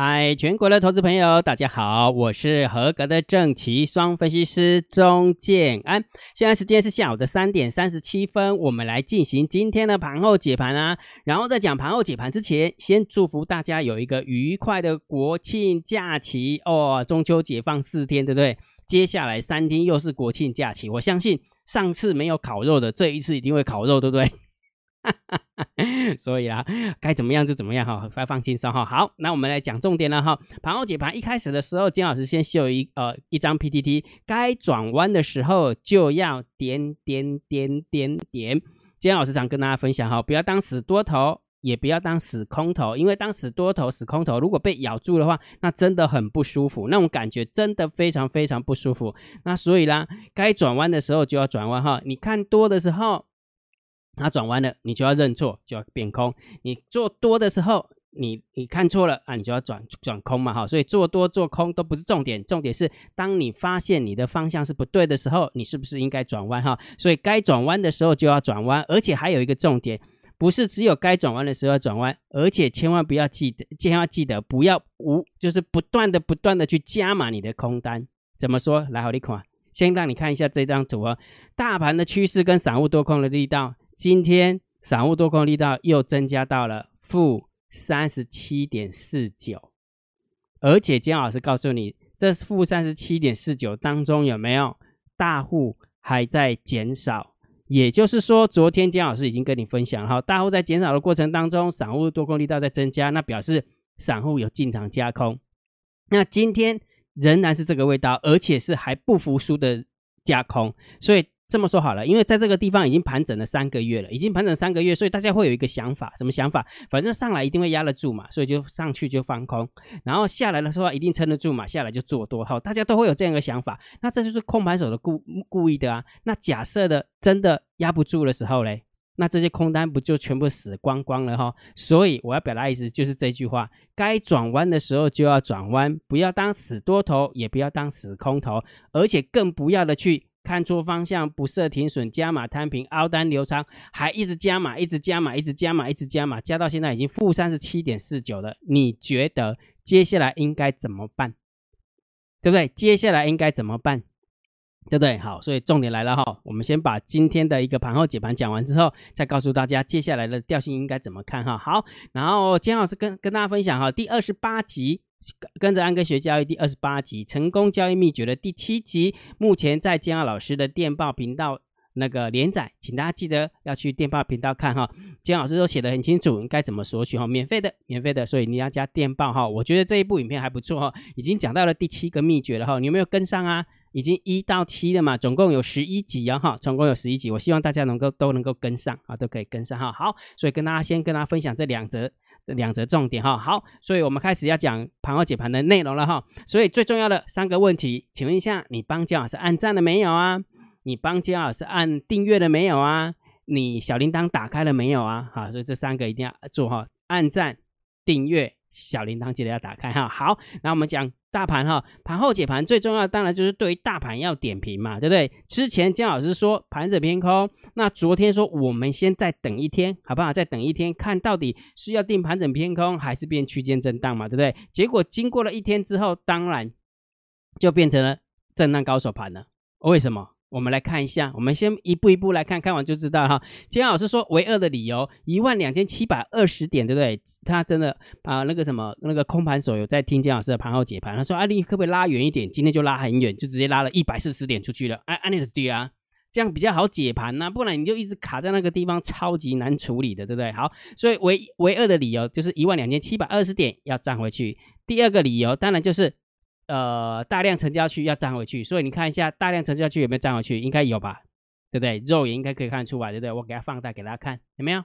嗨，全国的投资朋友，大家好，我是合格的正奇双分析师钟建安。现在时间是下午的三点三十七分，我们来进行今天的盘后解盘啊。然后在讲盘后解盘之前，先祝福大家有一个愉快的国庆假期哦。中秋节放四天，对不对？接下来三天又是国庆假期，我相信上次没有烤肉的，这一次一定会烤肉，对不对？所以啊，该怎么样就怎么样哈，快放轻松哈。好，那我们来讲重点了哈。盘后解盘一开始的时候，金老师先秀一呃一张 PPT，该转弯的时候就要点点点点点。金老师常跟大家分享哈，不要当死多头，也不要当死空头，因为当死多头、死空头，如果被咬住的话，那真的很不舒服，那种感觉真的非常非常不舒服。那所以啦，该转弯的时候就要转弯哈。你看多的时候。它转弯了，你就要认错，就要变空。你做多的时候，你你看错了啊，你就要转转空嘛，哈。所以做多做空都不是重点，重点是当你发现你的方向是不对的时候，你是不是应该转弯哈？所以该转弯的时候就要转弯，而且还有一个重点，不是只有该转弯的时候要转弯，而且千万不要记得，千万记得不要无，就是不断的不断的去加码你的空单。怎么说？来，好你看，先让你看一下这张图啊，大盘的趋势跟散户多空的力道。今天散户多空力道又增加到了负三十七点四九，而且姜老师告诉你，这负三十七点四九当中有没有大户还在减少？也就是说，昨天姜老师已经跟你分享哈，大户在减少的过程当中，散户多空力道在增加，那表示散户有进场加空。那今天仍然是这个味道，而且是还不服输的加空，所以。这么说好了，因为在这个地方已经盘整了三个月了，已经盘整三个月，所以大家会有一个想法，什么想法？反正上来一定会压得住嘛，所以就上去就放空，然后下来的时候一定撑得住嘛，下来就做多哈，大家都会有这样一个想法。那这就是空盘手的故故意的啊。那假设的真的压不住的时候嘞，那这些空单不就全部死光光了哈？所以我要表达意思就是这句话：该转弯的时候就要转弯，不要当死多头，也不要当死空头，而且更不要的去。看错方向，不设停损，加码摊平，凹单流仓，还一直加码，一直加码，一直加码，一直加码，加到现在已经负三十七点四九了。你觉得接下来应该怎么办？对不对？接下来应该怎么办？对不对？好，所以重点来了哈，我们先把今天的一个盘后解盘讲完之后，再告诉大家接下来的调性应该怎么看哈。好，然后金老师跟跟大家分享哈，第二十八集。跟着安哥学交易第二十八集成功交易秘诀的第七集，目前在姜老师的电报频道那个连载，请大家记得要去电报频道看哈。姜老师都写的很清楚，应该怎么索取哈，免费的，免费的，所以你要加电报哈。我觉得这一部影片还不错哈，已经讲到了第七个秘诀了哈，你有没有跟上啊？已经一到七了嘛，总共有十一集啊哈，总共有十一集，我希望大家能够都能够跟上啊，都可以跟上哈。好，所以跟大家先跟大家分享这两则。两则重点哈，好，所以我们开始要讲盘后解盘的内容了哈。所以最重要的三个问题，请问一下，你帮姜老师按赞了没有啊？你帮姜老师按订阅了没有啊？你小铃铛打开了没有啊？好，所以这三个一定要做哈，按赞、订阅。小铃铛记得要打开哈。好，那我们讲大盘哈，盘后解盘最重要当然就是对于大盘要点评嘛，对不对？之前姜老师说盘整偏空，那昨天说我们先再等一天，好不好？再等一天，看到底是要定盘整偏空还是变区间震荡嘛，对不对？结果经过了一天之后，当然就变成了震荡高手盘了。为什么？我们来看一下，我们先一步一步来看看完就知道哈。金老师说唯二的理由一万两千七百二十点，对不对？他真的啊，那个什么那个空盘手有在听金老师的盘后解盘，他说啊，你可不可以拉远一点？今天就拉很远，就直接拉了一百四十点出去了。哎，阿力的对啊，这样比较好解盘呐，不然你就一直卡在那个地方，超级难处理的，对不对？好，所以唯唯二的理由就是一万两千七百二十点要站回去。第二个理由当然就是。呃，大量成交区要站回去，所以你看一下大量成交区有没有站回去，应该有吧，对不对？肉眼应该可以看出来，对不对？我给它放大给大家看，有没有？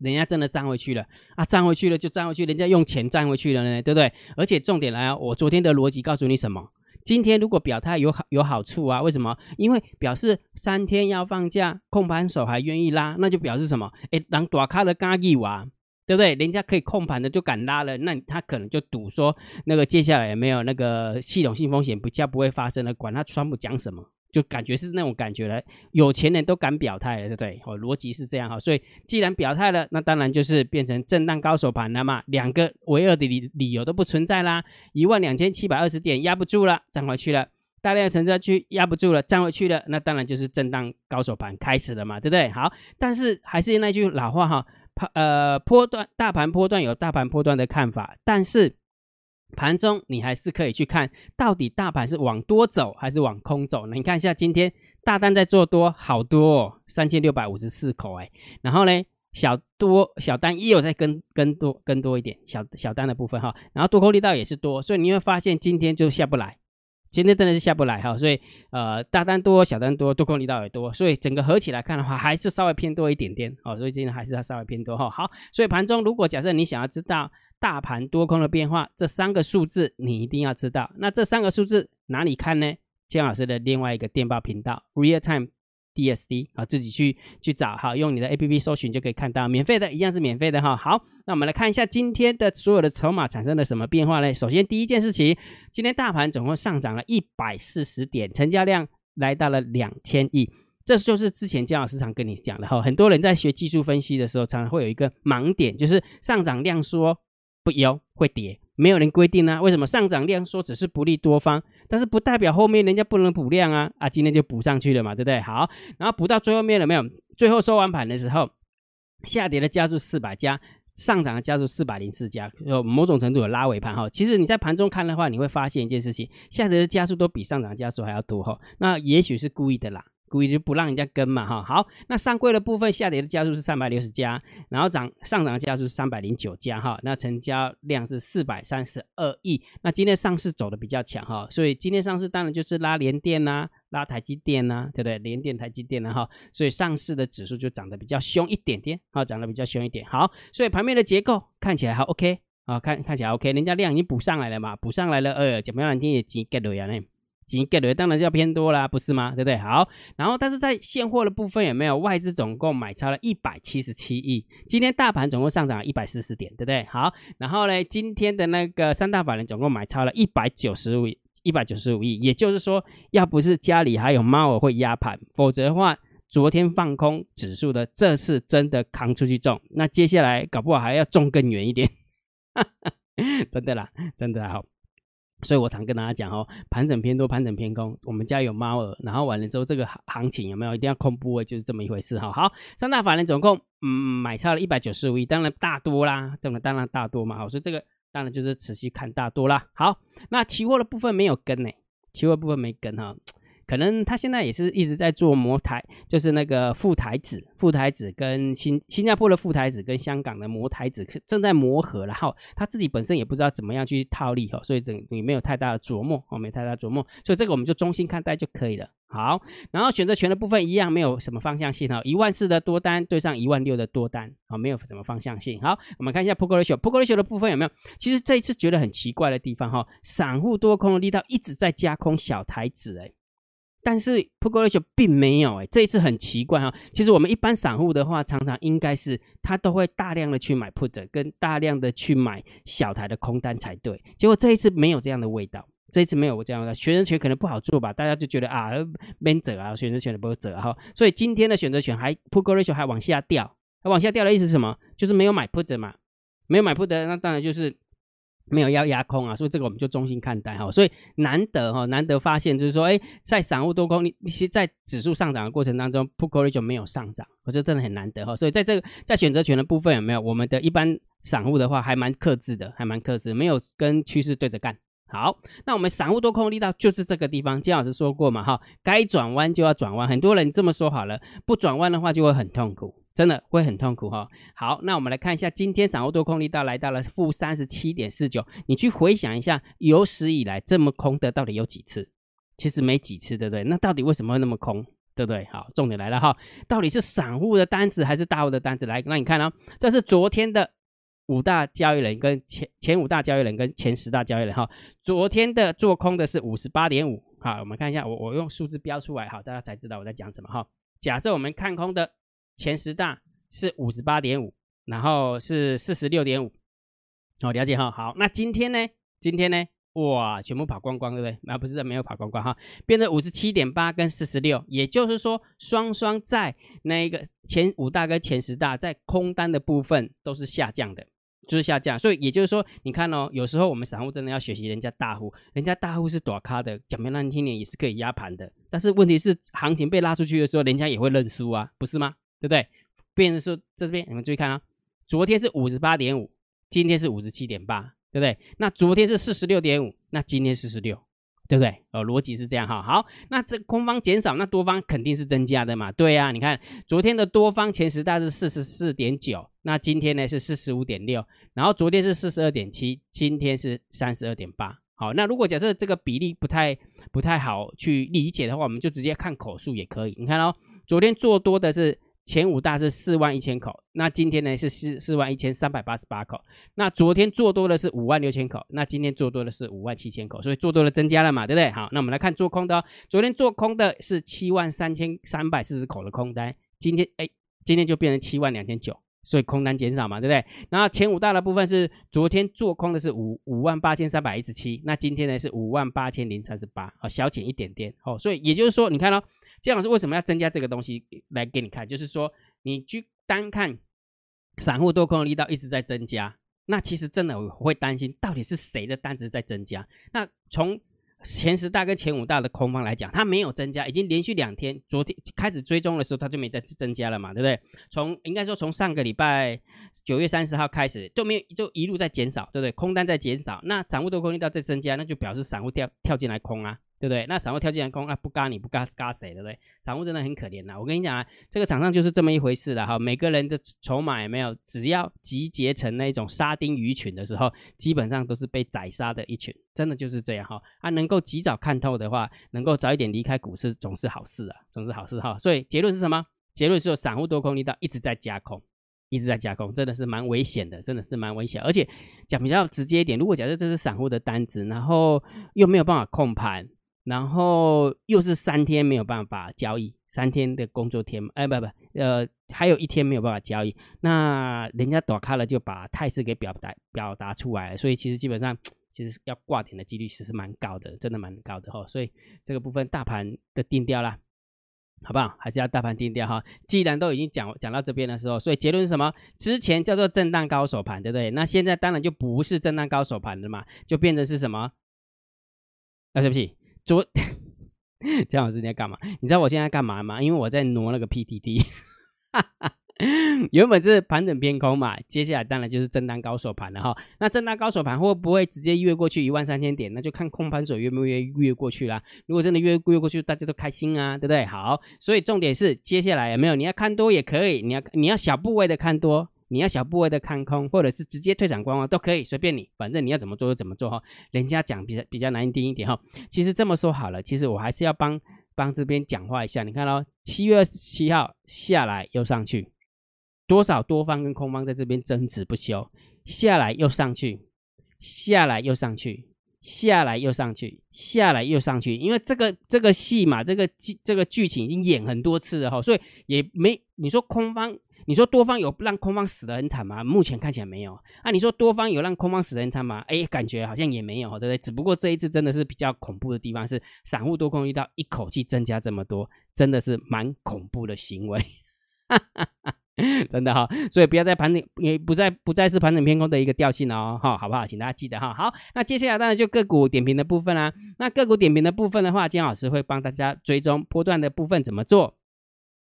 人家真的站回去了啊，站回去了就站回去，人家用钱站回去了呢，对不对？而且重点来啊，我昨天的逻辑告诉你什么？今天如果表态有好有好处啊？为什么？因为表示三天要放假，控盘手还愿意拉，那就表示什么？哎，让大咖的加一哇。对不对？人家可以控盘的就敢拉了，那他可能就赌说那个接下来有没有那个系统性风险比较不会发生了，管他川普讲什么，就感觉是那种感觉了。有钱人都敢表态了，对不对？哦，逻辑是这样哈。所以既然表态了，那当然就是变成震荡高手盘了嘛。两个唯二的理理由都不存在啦。一万两千七百二十点压不住了，站回去了。大量的成交区压不住了，站回去了。那当然就是震荡高手盘开始了嘛，对不对？好，但是还是那句老话哈，呃，波段大盘波段有大盘波段的看法，但是。盘中你还是可以去看到底大盘是往多走还是往空走。呢你看一下今天大单在做多，好多哦，三千六百五十四口哎。然后呢，小多小单也有在跟跟多跟多一点小小单的部分哈。然后多空力道也是多，所以你会发现今天就下不来，今天真的是下不来哈。所以呃大单多小单多多空力道也多，所以整个合起来看的话还是稍微偏多一点点哦。所以今天还是要稍微偏多哈。好，所以盘中如果假设你想要知道。大盘多空的变化，这三个数字你一定要知道。那这三个数字哪里看呢？姜老师的另外一个电报频道 Real Time DSD 啊，自己去去找哈，用你的 APP 搜寻就可以看到，免费的，一样是免费的哈。好，那我们来看一下今天的所有的筹码产生了什么变化呢？首先第一件事情，今天大盘总共上涨了一百四十点，成交量来到了两千亿。这就是之前姜老师常跟你讲的哈，很多人在学技术分析的时候，常常会有一个盲点，就是上涨量缩。不优会跌，没有人规定啊。为什么上涨量说只是不利多方，但是不代表后面人家不能补量啊啊！今天就补上去了嘛，对不对？好，然后补到最后面了没有？最后收完盘的时候，下跌的加速四百家，上涨的加速四百零四家，有某种程度有拉尾盘哈。其实你在盘中看的话，你会发现一件事情，下跌的加速都比上涨加速还要多哈。那也许是故意的啦。故意就不让人家跟嘛哈，好，那上柜的部分下跌的家数是三百六十家，然后涨上涨的家数是三百零九家哈，那成交量是四百三十二亿，那今天上市走的比较强哈，所以今天上市当然就是拉联电呐，拉台积电呐，对不对？联电、台积电呐哈，所以上市的指数就涨得比较凶一点点，好，涨得比较凶一点，好，所以盘面的结构看起来还 OK 啊，看看起来 OK，人家量已经补上来了嘛，补上来了，呃，怎么样？今天也几 get 了呀？几 get 的当然是要偏多啦，不是吗？对不对？好，然后但是在现货的部分有没有外资总共买超了一百七十七亿？今天大盘总共上涨一百四十点，对不对？好，然后呢，今天的那个三大法人总共买超了一百九十五一百九十五亿，也就是说，要不是家里还有猫儿会压盘，否则的话，昨天放空指数的这次真的扛出去重，那接下来搞不好还要重更远一点，真的啦，真的好。所以我常跟大家讲哦，盘整偏多，盘整偏空。我们家有猫儿，然后完了之后，这个行情有没有一定要空部位，就是这么一回事哈。好，三大法人总共嗯买超了一百九十五亿，当然大多啦，对不当然大多嘛。好，所以这个当然就是仔细看大多啦。好，那期货的部分没有跟呢，期货部分没跟哈。可能他现在也是一直在做模台，就是那个副台子，副台子跟新新加坡的副台子跟香港的模台子正在磨合，然后他自己本身也不知道怎么样去套利哈，所以整你没有太大的琢磨哦，没太大琢磨，所以这个我们就中心看待就可以了。好，然后选择权的部分一样没有什么方向性哈，一万四的多单对上一万六的多单啊，没有什么方向性。好，我们看一下 p o k ratio p o k ratio 的部分有没有？其实这一次觉得很奇怪的地方哈，散户多空的力道一直在加空小台子哎。但是 put ratio 并没有哎，这一次很奇怪哈。其实我们一般散户的话，常常应该是他都会大量的去买 put，跟大量的去买小台的空单才对。结果这一次没有这样的味道，这一次没有这样的选择权可能不好做吧，大家就觉得啊，没走啊，选择权的不走哈。所以今天的选择权还 put ratio 还往下掉，往下掉的意思是什么？就是没有买 put 嘛，没有买 put，那当然就是。没有要压空啊，所以这个我们就中心看待哈。所以难得哈，难得发现就是说，哎，在散户多空你其实在指数上涨的过程当中，put ratio 没有上涨，我觉得真的很难得哈。所以在这个在选择权的部分有没有？我们的一般散户的话还蛮克制的，还蛮克制，没有跟趋势对着干。好，那我们散户多空力道就是这个地方，金老师说过嘛哈，该转弯就要转弯，很多人这么说好了，不转弯的话就会很痛苦。真的会很痛苦哈。好，那我们来看一下，今天散户多空力道来到了负三十七点四九。你去回想一下，有史以来这么空的到底有几次？其实没几次，对不对？那到底为什么会那么空？对不对？好，重点来了哈，到底是散户的单子还是大户的单子？来，那你看啊，这是昨天的五大交易人跟前前五大交易人跟前十大交易人哈。昨天的做空的是五十八点五。好，我们看一下，我我用数字标出来，好，大家才知道我在讲什么哈。假设我们看空的。前十大是五十八点五，然后是四十六点五，好了解哈。好，那今天呢？今天呢？哇，全部跑光光，对不对？啊，不是没有跑光光哈，变成五十七点八跟四十六，也就是说双双在那一个前五大跟前十大在空单的部分都是下降的。就是下降，所以也就是说，你看哦，有时候我们散户真的要学习人家大户，人家大户是躲咖的，讲明难听点也是可以压盘的。但是问题是，行情被拉出去的时候，人家也会认输啊，不是吗？对不对？变成说这边你们注意看啊，昨天是五十八点五，今天是五十七点八，对不对？那昨天是四十六点五，那今天四十六。对不对？哦，逻辑是这样哈。好，那这空方减少，那多方肯定是增加的嘛？对呀，你看昨天的多方前十大是四十四点九，那今天呢是四十五点六，然后昨天是四十二点七，今天是三十二点八。好，那如果假设这个比例不太不太好去理解的话，我们就直接看口数也可以。你看哦，昨天做多的是。前五大是四万一千口，那今天呢是四四万一千三百八十八口。那昨天做多的是五万六千口，那今天做多的是五万七千口，所以做多的增加了嘛，对不对？好，那我们来看做空的，昨天做空的是七万三千三百四十口的空单，今天哎，今天就变成七万两千九，所以空单减少嘛，对不对？然后前五大的部分是昨天做空的是五五万八千三百一十七，那今天呢是五万八千零三十八，哦，小减一点点，哦，所以也就是说，你看哦。姜老师为什么要增加这个东西来给你看？就是说，你去单看散户多空的力道一直在增加，那其实真的我会担心，到底是谁的单子在增加？那从前十大跟前五大的空方来讲，它没有增加，已经连续两天，昨天开始追踪的时候，它就没再增加了嘛，对不对？从应该说从上个礼拜九月三十号开始，都没有就一路在减少，对不对？空单在减少，那散户的空力道在增加，那就表示散户跳跳进来空啊。对不对？那散户跳进来空，那不嘎你不嘎嘎谁？对不对？散户真的很可怜呐。我跟你讲啊，这个场上就是这么一回事的哈。每个人的筹码也没有？只要集结成那种沙丁鱼群的时候，基本上都是被宰杀的一群。真的就是这样哈。啊，能够及早看透的话，能够早一点离开股市，总是好事啊，总是好事哈。所以结论是什么？结论是散户多空力道一直在加空，一直在加空，真的是蛮危险的，真的是蛮危险。而且讲比较直接一点，如果假设这是散户的单子，然后又没有办法控盘。然后又是三天没有办法交易，三天的工作天，哎，不不，呃，还有一天没有办法交易，那人家躲开了就把态势给表达表达出来了，所以其实基本上其实要挂点的几率其实蛮高的，真的蛮高的哈，所以这个部分大盘的定调啦，好不好？还是要大盘定调哈。既然都已经讲讲到这边的时候，所以结论是什么？之前叫做震荡高手盘，对不对？那现在当然就不是震荡高手盘的嘛，就变成是什么？啊，对不起。昨 姜老师你在干嘛？你知道我现在干嘛吗？因为我在挪那个 PTT，原本是盘整偏空嘛，接下来当然就是震荡高手盘了哈。那震荡高手盘会不会直接越过去一万三千点？那就看空盘手越不越越过去啦。如果真的越越过去，大家都开心啊，对不对？好，所以重点是接下来有没有？你要看多也可以，你要你要小部位的看多。你要小部位的看空，或者是直接退场观望都可以，随便你，反正你要怎么做就怎么做哈。人家讲比较比较难听一点哈。其实这么说好了，其实我还是要帮帮这边讲话一下。你看到七月二十七号下来又上去，多少多方跟空方在这边争执不休，下来又上去，下来又上去，下来又上去，下来又上去。因为这个这个戏嘛，这个剧这个剧情已经演很多次了哈，所以也没你说空方。你说多方有让空方死的很惨吗？目前看起来没有。啊，你说多方有让空方死的很惨吗？哎，感觉好像也没有，对不对？只不过这一次真的是比较恐怖的地方是，散户多空遇到一口气增加这么多，真的是蛮恐怖的行为，真的哈。所以不要再盘整，也不再不再是盘整偏空的一个调性哦，哈，好不好？请大家记得哈。好，那接下来当然就个股点评的部分啦。那个股点评的部分的话，金老师会帮大家追踪波段的部分怎么做。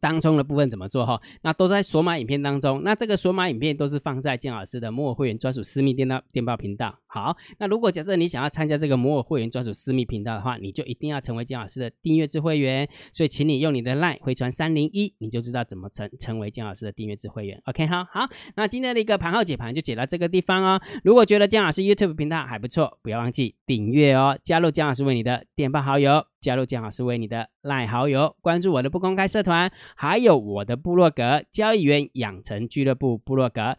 当中的部分怎么做哈？那都在索马影片当中。那这个索马影片都是放在建老师的墨会员专属私密电脑电报频道。好，那如果假设你想要参加这个摩尔会员专属私密频道的话，你就一定要成为姜老师的订阅制会员。所以，请你用你的 LINE 回传三零一，你就知道怎么成成为姜老师的订阅制会员。OK，好好。那今天的一个盘后解盘就解到这个地方哦。如果觉得姜老师 YouTube 频道还不错，不要忘记订阅哦，加入江老师为你的电报好友。加入姜老师为你的赖好友，关注我的不公开社团，还有我的部落格交易员养成俱乐部部落格。